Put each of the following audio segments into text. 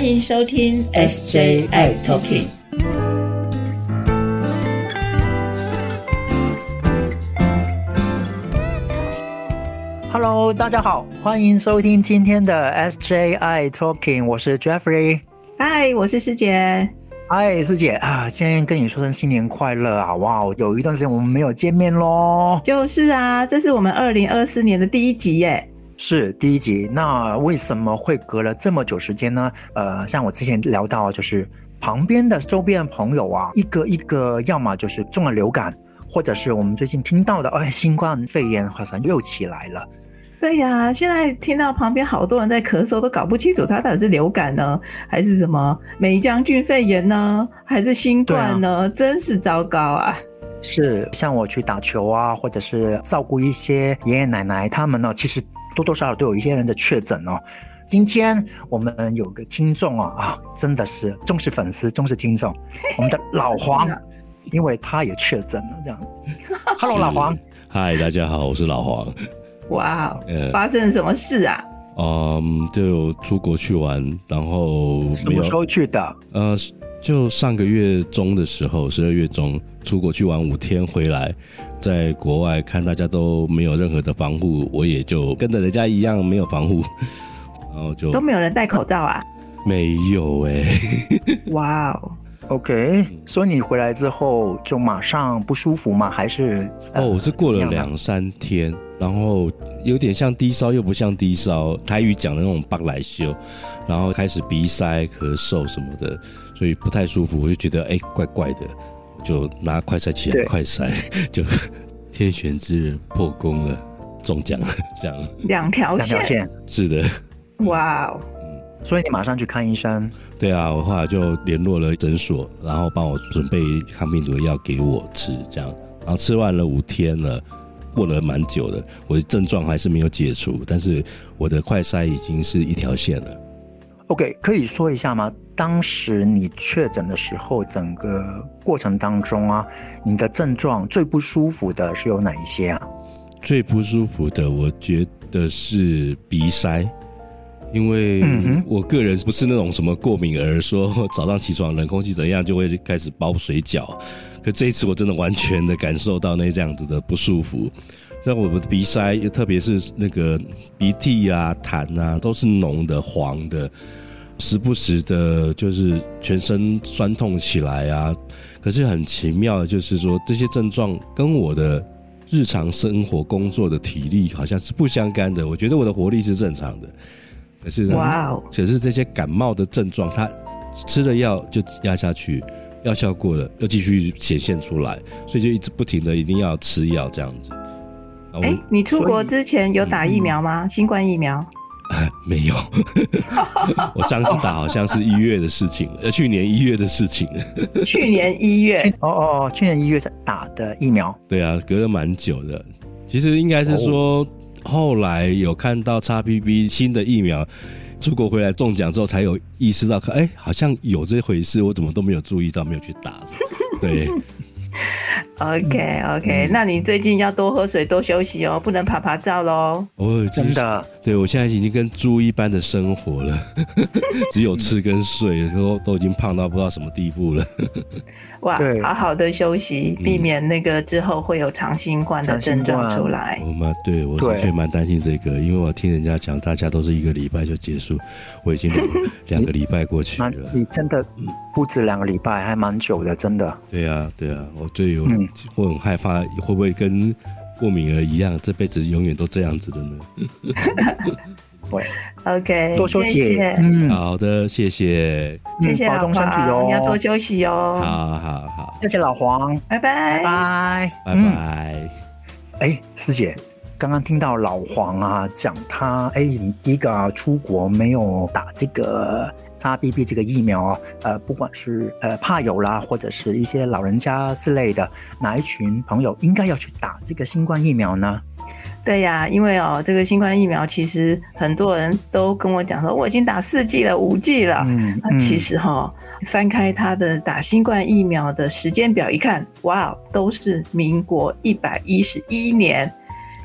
欢迎收听 SJI Talking。Hello，大家好，欢迎收听今天的 SJI Talking，我是 Jeffrey。嗨，我是师姐。嗨，师姐啊，先跟你说声新年快乐啊！哇，有一段时间我们没有见面喽。就是啊，这是我们二零二四年的第一集耶。是第一集，那为什么会隔了这么久时间呢？呃，像我之前聊到，就是旁边的周边朋友啊，一个一个，要么就是中了流感，或者是我们最近听到的，哎，新冠肺炎好像又起来了。对呀，现在听到旁边好多人在咳嗽，都搞不清楚他到底是流感呢，还是什么梅将军肺炎呢，还是新冠呢？真是糟糕啊！是，像我去打球啊，或者是照顾一些爷爷奶奶，他们呢，其实。多多少少都有一些人的确诊哦。今天我们有个听众啊啊，真的是忠实粉丝、忠实听众，我们的老黄，因为他也确诊了。这样，Hello，老黄，嗨，大家好，我是老黄。哇，发生了什么事啊？嗯，就出国去玩，然后什么时候去的？呃，就上个月中的时候，十二月中出国去玩五天回来。在国外看大家都没有任何的防护，我也就跟着人家一样没有防护，然后就都没有人戴口罩啊？没有哎，哇哦，OK，所以你回来之后就马上不舒服吗？还是哦，我是过了两三天，然后有点像低烧又不像低烧，台语讲的那种八来修，然后开始鼻塞、咳嗽什么的，所以不太舒服，我就觉得哎，怪怪的。就拿快筛起来，快筛 就天选之人破功了，中奖了，这样。两条两条线。是的，哇哦，嗯，所以你马上去看医生？对啊，我后来就联络了诊所，然后帮我准备抗病毒的药给我吃，这样，然后吃完了五天了，过了蛮久的，我的症状还是没有解除，但是我的快筛已经是一条线了。OK，可以说一下吗？当时你确诊的时候，整个过程当中啊，你的症状最不舒服的是有哪一些啊？最不舒服的，我觉得是鼻塞，因为我个人不是那种什么过敏儿，说早上起床冷空气怎样就会开始包水饺。可这一次我真的完全的感受到那这样子的不舒服，在我的鼻塞，特别是那个鼻涕啊、痰啊，都是浓的、黄的。时不时的，就是全身酸痛起来啊。可是很奇妙的，就是说这些症状跟我的日常生活工作的体力好像是不相干的。我觉得我的活力是正常的，可是哇哦，可是这些感冒的症状，它吃了药就压下去，药效过了又继续显现出来，所以就一直不停的一定要吃药这样子。哎，你出国之前有打疫苗吗？新冠疫苗？没有，我上次打好像是一月的事情，呃，去年一月的事情。去年一月，哦哦，去年一月打的疫苗。对啊，隔了蛮久的。其实应该是说，后来有看到 XBB 新的疫苗，出国回来中奖之后，才有意识到，哎，好像有这回事，我怎么都没有注意到，没有去打。对。OK OK，那你最近要多喝水，多休息哦，不能爬爬照喽。哦，真的，对我现在已经跟猪一般的生活了，只有吃跟睡，都都已经胖到不知道什么地步了。哇，好好的休息，避免那个之后会有长新冠的症状出来。我蛮对我的确蛮担心这个，因为我听人家讲，大家都是一个礼拜就结束，我已经两个礼拜过去了。你真的不止两个礼拜，还蛮久的，真的。对啊，对啊，我最有会很害怕，会不会跟过敏儿一样，这辈子永远都这样子的呢？会，OK，多休息。嗯，好的，谢谢，谢谢保重身体哦，你要多休息哦。好好好，谢谢老黄，拜拜，拜拜，拜拜。哎，师姐，刚刚听到老黄啊讲他，哎，一个出国没有打这个 XBB 这个疫苗啊，呃，不管是呃怕有啦，或者是一些老人家之类的，哪一群朋友应该要去打这个新冠疫苗呢？对呀，因为哦，这个新冠疫苗其实很多人都跟我讲说，我已经打四剂了、五剂了。嗯，那其实哈，翻开他的打新冠疫苗的时间表一看，哇，都是民国一百一十一年。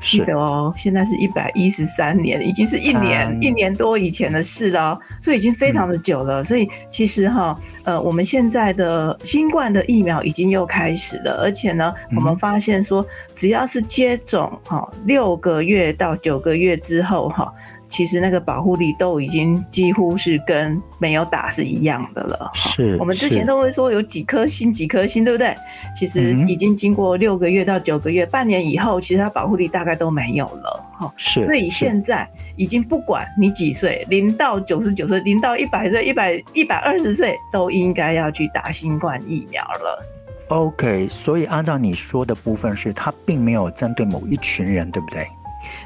记得哦，现在是一百一十三年，已经是一年一年多以前的事了，所以已经非常的久了。所以其实哈，呃，我们现在的新冠的疫苗已经又开始了，而且呢，我们发现说，只要是接种哈六个月到九个月之后哈。其实那个保护力都已经几乎是跟没有打是一样的了。是，我们之前都会说有几颗星几颗星，对不对？其实已经经过六个月到九个月、半年以后，其实它保护力大概都没有了。哈，是。所以现在已经不管你几岁，零到九十九岁，零到一百岁、一百一百二十岁，都应该要去打新冠疫苗了。OK，所以按照你说的部分是，它并没有针对某一群人，对不对？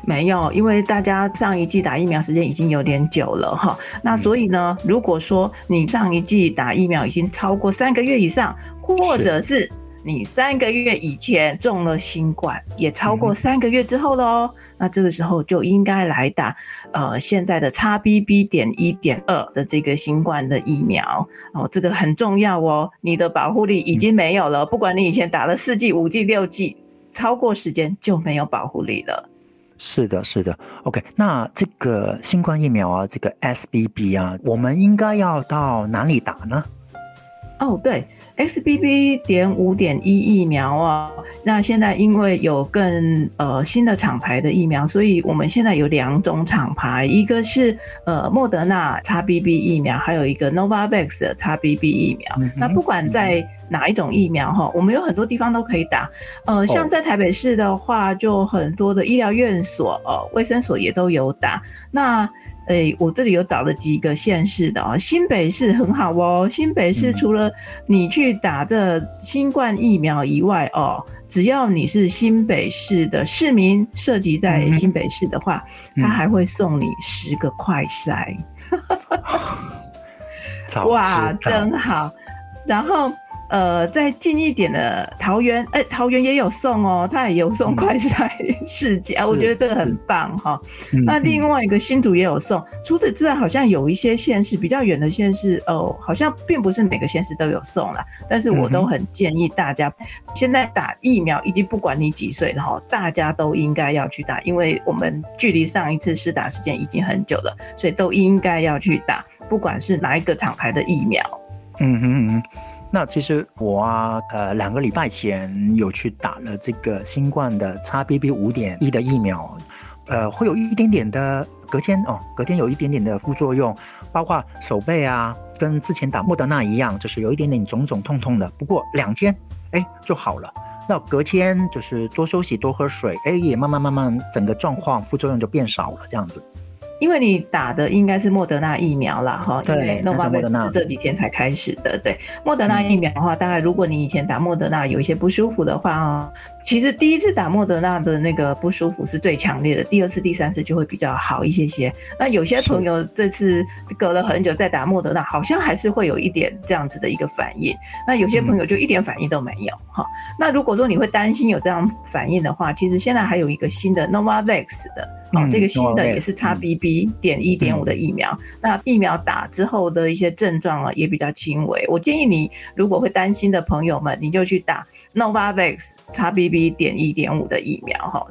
没有，因为大家上一季打疫苗时间已经有点久了哈，那所以呢，如果说你上一季打疫苗已经超过三个月以上，或者是你三个月以前中了新冠，也超过三个月之后喽，那这个时候就应该来打呃现在的 XBB. 点一点二的这个新冠的疫苗哦，这个很重要哦，你的保护力已经没有了，不管你以前打了四剂、五剂、六剂，超过时间就没有保护力了。是的，是的，OK。那这个新冠疫苗啊，这个 SBB 啊，我们应该要到哪里打呢？哦，对，XBB. 点五点一疫苗啊，那现在因为有更呃新的厂牌的疫苗，所以我们现在有两种厂牌，一个是呃莫德纳 XBB 疫苗，还有一个 Novavax 的 XBB 疫苗。那不管在哪一种疫苗哈？我们有很多地方都可以打，呃，像在台北市的话，就很多的医疗院所、呃，卫生所也都有打。那，诶，我这里有找了几个县市的啊，新北市很好哦。新北市除了你去打这新冠疫苗以外哦，只要你是新北市的市民，涉及在新北市的话，他还会送你十个快筛。哇，真好。然后。呃，再近一点的桃园，哎，桃园也有送哦，他也有送快筛试剂啊，我觉得这个很棒哈。那另外一个新竹也有送，除此之外，好像有一些县市比较远的县市，哦，好像并不是每个县市都有送啦。但是我都很建议大家，现在打疫苗，以及不管你几岁了哈，大家都应该要去打，因为我们距离上一次施打时间已经很久了，所以都应该要去打，不管是哪一个厂牌的疫苗。嗯哼嗯。那其实我啊，呃，两个礼拜前有去打了这个新冠的 XBB 五点一的疫苗，呃，会有一点点的隔天哦，隔天有一点点的副作用，包括手背啊，跟之前打莫德纳一样，就是有一点点肿肿痛痛的。不过两天，哎，就好了。那隔天就是多休息，多喝水，哎，也慢慢慢慢，整个状况副作用就变少了，这样子。因为你打的应该是莫德纳疫苗啦，哈，对，诺瓦贝是这几天才开始的。对，莫德纳疫苗的话，大概如果你以前打莫德纳有一些不舒服的话啊，其实第一次打莫德纳的那个不舒服是最强烈的，第二次、第三次就会比较好一些些。那有些朋友这次隔了很久再打莫德纳，好像还是会有一点这样子的一个反应。那有些朋友就一点反应都没有，哈。那如果说你会担心有这样反应的话，其实现在还有一个新的 Novavax 的。哦，这个新的也是 XBB. 点一点五的疫苗，那疫苗打之后的一些症状啊也比较轻微。我建议你，如果会担心的朋友们，你就去打 Novavax XBB. 点一点五的疫苗哈。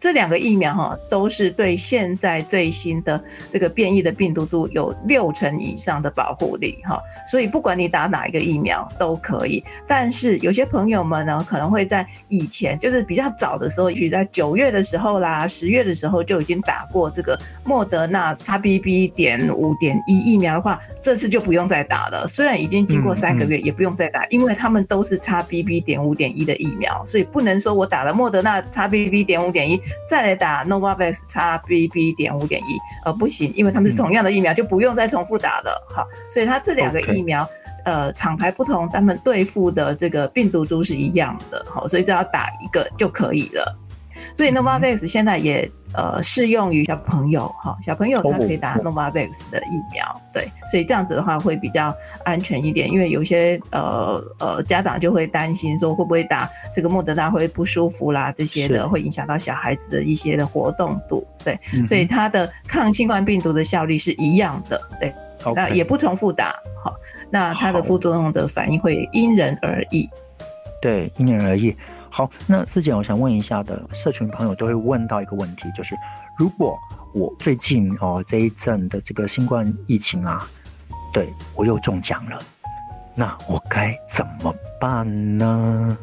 这两个疫苗哈，都是对现在最新的这个变异的病毒株有六成以上的保护力哈，所以不管你打哪一个疫苗都可以。但是有些朋友们呢，可能会在以前就是比较早的时候，也许在九月的时候啦、十月的时候就已经打过这个莫德纳 XBB. 点五点一疫苗的话，这次就不用再打了。虽然已经经过三个月，也不用再打，因为他们都是 XBB. 点五点一的疫苗，所以不能说我打了莫德纳 XBB. 点五点一。再来打 Novavax XBB. 点五点一，呃，不行，因为他们是同样的疫苗，就不用再重复打了。好，所以它这两个疫苗，呃，厂牌不同，他们对付的这个病毒株是一样的。好，所以只要打一个就可以了。所以 Novavax 现在也呃适用于小朋友哈，小朋友他可以打 Novavax 的疫苗，对，所以这样子的话会比较安全一点，因为有些呃呃家长就会担心说会不会打这个莫德纳会不舒服啦这些的，会影响到小孩子的一些的活动度，对，所以它的抗新冠病毒的效力是一样的，对，那也不重复打，好，那它的副作用的反应会因人而异，对，因人而异。好，那师姐，我想问一下的，社群朋友都会问到一个问题，就是如果我最近哦这一阵的这个新冠疫情啊，对我又中奖了，那我该怎么办呢？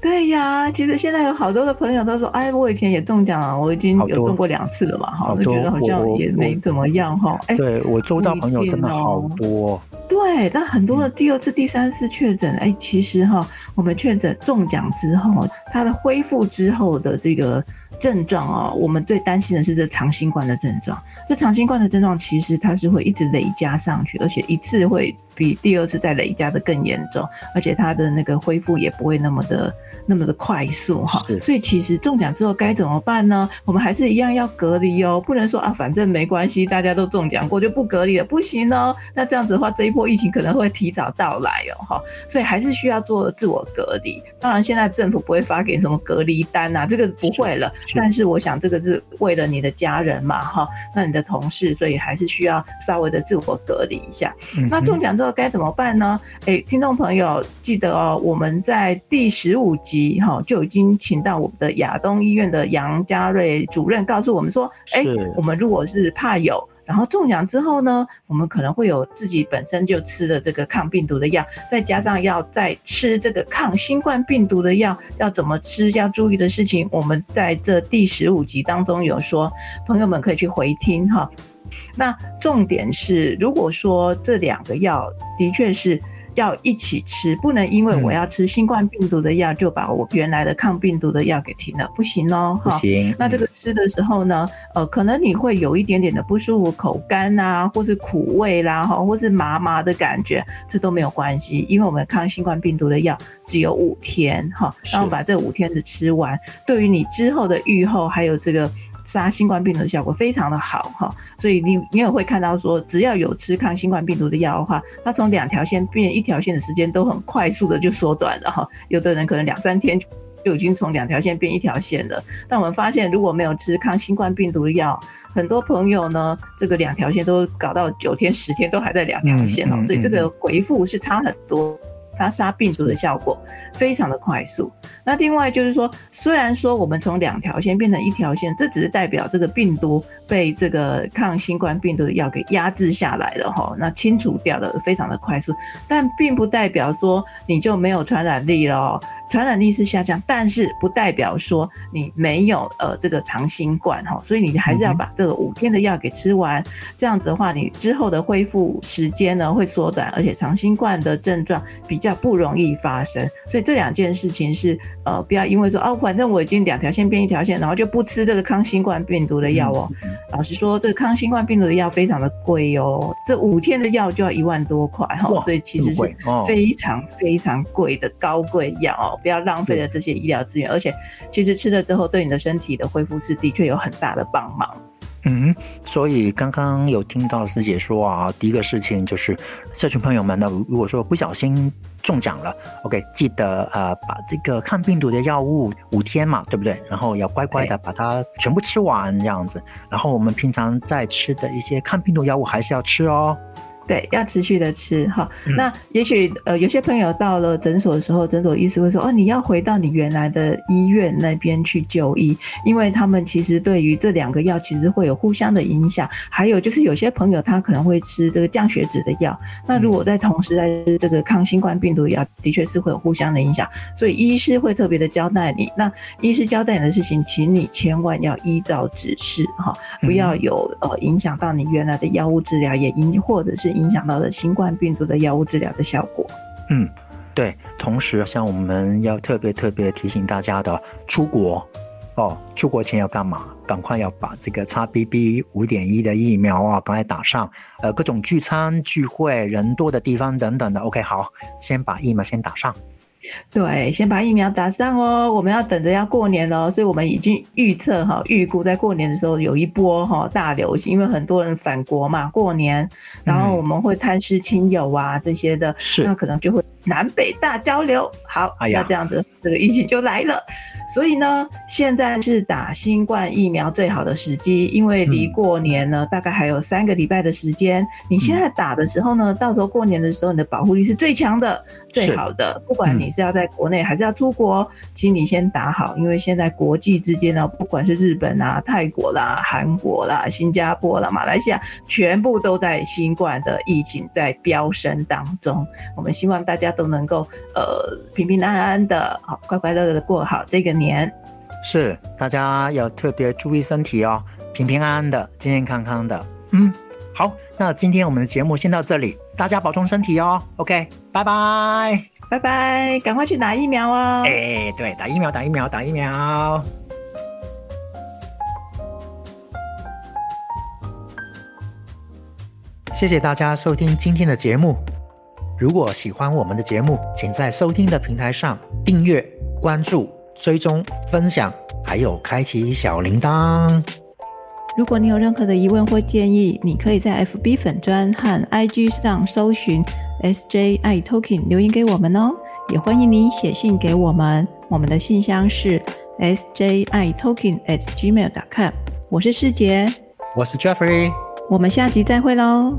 对呀，其实现在有好多的朋友都说，哎，我以前也中奖了，我已经有中过两次了嘛，哈，我觉得好像也没怎么样，哈。哎，对我周遭朋友真的好多。对，那很多的第二次、第三次确诊，哎，其实哈，我们确诊中奖之后，它的恢复之后的这个症状哦，我们最担心的是这长新冠的症状。这长新冠的症状其实它是会一直累加上去，而且一次会比第二次再累加的更严重，而且它的那个恢复也不会那么的。那么的快速哈，所以其实中奖之后该怎么办呢？我们还是一样要隔离哦，不能说啊，反正没关系，大家都中奖过就不隔离了，不行哦。那这样子的话，这一波疫情可能会提早到来哦，哈，所以还是需要做自我隔离。当然，现在政府不会发给什么隔离单啊，这个不会了。但是我想，这个是为了你的家人嘛，哈，那你的同事，所以还是需要稍微的自我隔离一下。那中奖之后该怎么办呢？哎，听众朋友记得哦，我们在第十五集。哈，就已经请到我们的亚东医院的杨家瑞主任告诉我们说，哎，我们如果是怕有，然后中奖之后呢，我们可能会有自己本身就吃的这个抗病毒的药，再加上要再吃这个抗新冠病毒的药，要怎么吃，要注意的事情，我们在这第十五集当中有说，朋友们可以去回听哈。那重点是，如果说这两个药的确是。要一起吃，不能因为我要吃新冠病毒的药，就把我原来的抗病毒的药给停了，不行哦。不行。那这个吃的时候呢，呃，可能你会有一点点的不舒服，口干啊，或是苦味啦，哈，或是麻麻的感觉，这都没有关系，因为我们抗新冠病毒的药只有五天，哈，然后把这五天的吃完，对于你之后的愈后还有这个。杀新冠病毒的效果非常的好哈，所以你你也会看到说，只要有吃抗新冠病毒的药的话，它从两条线变一条线的时间都很快速的就缩短了哈。有的人可能两三天就已经从两条线变一条线了。但我们发现，如果没有吃抗新冠病毒的药，很多朋友呢，这个两条线都搞到九天十天都还在两条线哦，所以这个回复是差很多。它杀病毒的效果非常的快速。那另外就是说，虽然说我们从两条线变成一条线，这只是代表这个病毒被这个抗新冠病毒的药给压制下来了哈，那清除掉了非常的快速，但并不代表说你就没有传染力了。传染力是下降，但是不代表说你没有呃这个长新冠哈，所以你还是要把这个五天的药给吃完，这样子的话，你之后的恢复时间呢会缩短，而且长新冠的症状比较不容易发生。所以这两件事情是呃不要因为说哦，反正我已经两条线变一条线，然后就不吃这个抗新冠病毒的药哦。老实说，这个抗新冠病毒的药非常的贵哦，这五天的药就要一万多块哈，所以其实是非常非常贵的高贵药哦。不要浪费了这些医疗资源，而且其实吃了之后，对你的身体的恢复是的确有很大的帮忙。嗯，所以刚刚有听到师姐说啊，第一个事情就是社群朋友们呢，如果说不小心中奖了，OK，记得呃把这个抗病毒的药物五天嘛，对不对？然后要乖乖的把它全部吃完这样子。然后我们平常在吃的一些抗病毒药物还是要吃哦。对，要持续的吃哈。那也许呃，有些朋友到了诊所的时候，诊所医师会说：“哦，你要回到你原来的医院那边去就医，因为他们其实对于这两个药其实会有互相的影响。还有就是有些朋友他可能会吃这个降血脂的药，那如果在同时在吃这个抗新冠病毒药，的确是会有互相的影响。所以医师会特别的交代你。那医师交代你的事情，请你千万要依照指示哈，不要有呃影响到你原来的药物治疗，也影或者是。影响到了新冠病毒的药物治疗的效果。嗯，对。同时，像我们要特别特别提醒大家的，出国哦，出国前要干嘛？赶快要把这个 XBB 五点一的疫苗啊，赶快打上。呃，各种聚餐聚会、人多的地方等等的，OK，好，先把疫苗先打上。对，先把疫苗打上哦。我们要等着要过年了，所以我们已经预测哈，预估在过年的时候有一波哈大流行，因为很多人返国嘛，过年，然后我们会探视亲友啊这些的，是那可能就会南北大交流。好，那这样子这个疫情就来了。所以呢，现在是打新冠疫苗最好的时机，因为离过年呢大概还有三个礼拜的时间。你现在打的时候呢，到时候过年的时候，你的保护力是最强的、最好的。不管你是要在国内还是要出国，请你先打好，因为现在国际之间呢，不管是日本啊、泰国啦、韩国啦、新加坡啦、马来西亚，全部都在新冠的疫情在飙升当中。我们希望大家都能够呃平平安安的，好快快乐乐的过好这个。年是，大家要特别注意身体哦，平平安安的，健健康康的。嗯，好，那今天我们的节目先到这里，大家保重身体哦。OK，拜拜，拜拜，赶快去打疫苗哦。哎，对，打疫苗，打疫苗，打疫苗。谢谢大家收听今天的节目。如果喜欢我们的节目，请在收听的平台上订阅、关注。追踪、分享，还有开启小铃铛。如果你有任何的疑问或建议，你可以在 FB 粉专和 IG 上搜寻 SJI Talking 留言给我们哦。也欢迎你写信给我们，我们的信箱是 SJI Talking at gmail.com。我是世杰，我是 Jeffrey，我们下集再会喽。